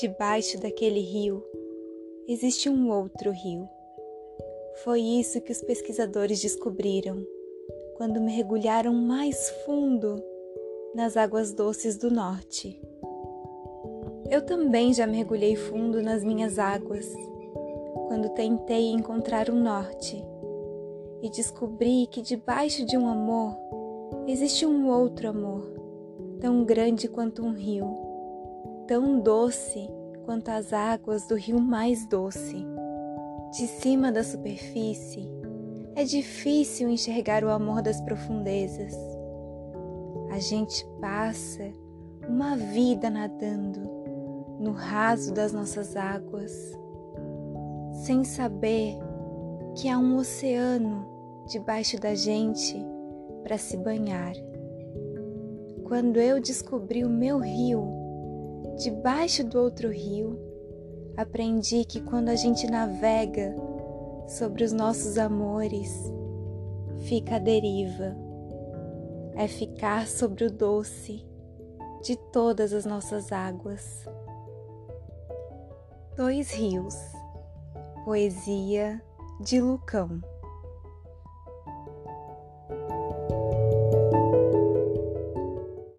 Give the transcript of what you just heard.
Debaixo daquele rio existe um outro rio. Foi isso que os pesquisadores descobriram quando mergulharam mais fundo nas águas doces do norte. Eu também já mergulhei fundo nas minhas águas quando tentei encontrar o norte e descobri que debaixo de um amor existe um outro amor, tão grande quanto um rio, tão doce quanto as águas do rio mais doce. De cima da superfície, é difícil enxergar o amor das profundezas. A gente passa uma vida nadando no raso das nossas águas, sem saber que há um oceano debaixo da gente para se banhar. Quando eu descobri o meu rio, debaixo do outro rio, aprendi que quando a gente navega sobre os nossos amores, fica a deriva. É ficar sobre o doce de todas as nossas águas. Dois Rios, poesia de Lucão.